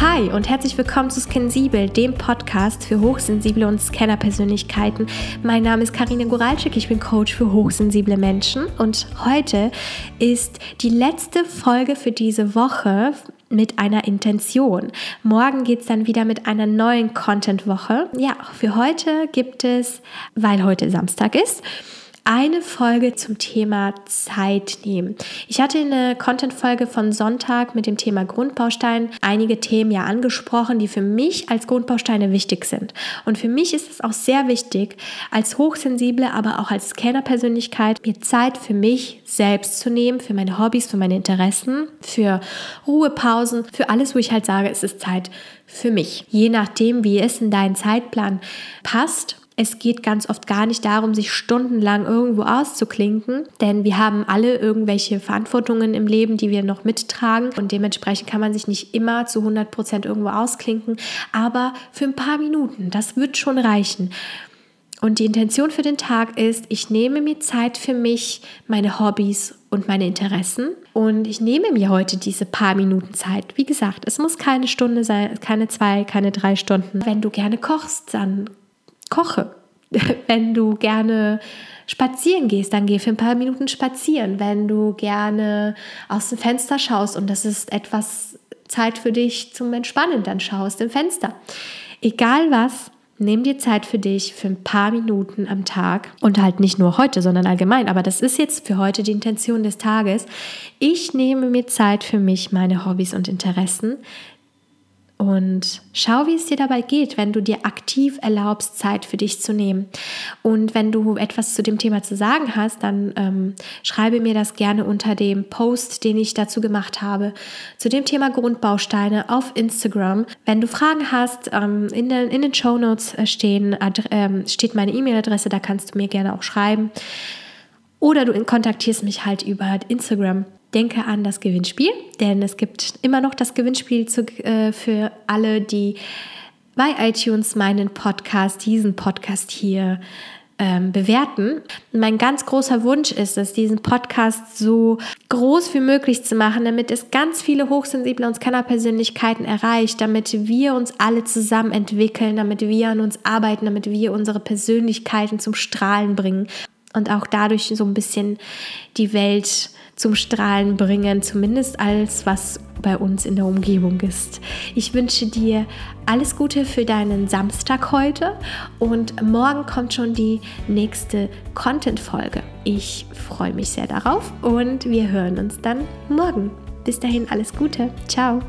Hi und herzlich willkommen zu Skensibel, dem Podcast für hochsensible und Scanner-Persönlichkeiten. Mein Name ist Karina Goralczyk, ich bin Coach für hochsensible Menschen und heute ist die letzte Folge für diese Woche mit einer Intention. Morgen geht es dann wieder mit einer neuen Content-Woche. Ja, für heute gibt es, weil heute Samstag ist, eine Folge zum Thema Zeit nehmen. Ich hatte eine Content-Folge von Sonntag mit dem Thema Grundbaustein einige Themen ja angesprochen, die für mich als Grundbausteine wichtig sind. Und für mich ist es auch sehr wichtig, als hochsensible, aber auch als Scanner-Persönlichkeit, mir Zeit für mich selbst zu nehmen, für meine Hobbys, für meine Interessen, für Ruhepausen, für alles, wo ich halt sage, es ist Zeit für mich. Je nachdem, wie es in deinen Zeitplan passt es geht ganz oft gar nicht darum, sich stundenlang irgendwo auszuklinken, denn wir haben alle irgendwelche Verantwortungen im Leben, die wir noch mittragen und dementsprechend kann man sich nicht immer zu 100 Prozent irgendwo ausklinken, aber für ein paar Minuten, das wird schon reichen. Und die Intention für den Tag ist, ich nehme mir Zeit für mich, meine Hobbys und meine Interessen. Und ich nehme mir heute diese paar Minuten Zeit. Wie gesagt, es muss keine Stunde sein, keine zwei, keine drei Stunden. Wenn du gerne kochst, dann koche. Wenn du gerne spazieren gehst, dann geh für ein paar Minuten spazieren. Wenn du gerne aus dem Fenster schaust und das ist etwas Zeit für dich zum Entspannen, dann schau aus dem Fenster. Egal was, nimm dir Zeit für dich für ein paar Minuten am Tag und halt nicht nur heute, sondern allgemein. Aber das ist jetzt für heute die Intention des Tages. Ich nehme mir Zeit für mich, meine Hobbys und Interessen. Und schau, wie es dir dabei geht, wenn du dir aktiv erlaubst, Zeit für dich zu nehmen. Und wenn du etwas zu dem Thema zu sagen hast, dann ähm, schreibe mir das gerne unter dem Post, den ich dazu gemacht habe, zu dem Thema Grundbausteine auf Instagram. Wenn du Fragen hast, ähm, in, den, in den Show Notes äh, stehen, äh, steht meine E-Mail-Adresse, da kannst du mir gerne auch schreiben. Oder du kontaktierst mich halt über Instagram denke an das Gewinnspiel, denn es gibt immer noch das Gewinnspiel zu, äh, für alle, die bei iTunes meinen Podcast, diesen Podcast hier ähm, bewerten. Mein ganz großer Wunsch ist es, diesen Podcast so groß wie möglich zu machen, damit es ganz viele hochsensible und Scanner-Persönlichkeiten erreicht, damit wir uns alle zusammen entwickeln, damit wir an uns arbeiten, damit wir unsere Persönlichkeiten zum Strahlen bringen und auch dadurch so ein bisschen die Welt zum Strahlen bringen, zumindest alles, was bei uns in der Umgebung ist. Ich wünsche dir alles Gute für deinen Samstag heute und morgen kommt schon die nächste Content-Folge. Ich freue mich sehr darauf und wir hören uns dann morgen. Bis dahin alles Gute. Ciao.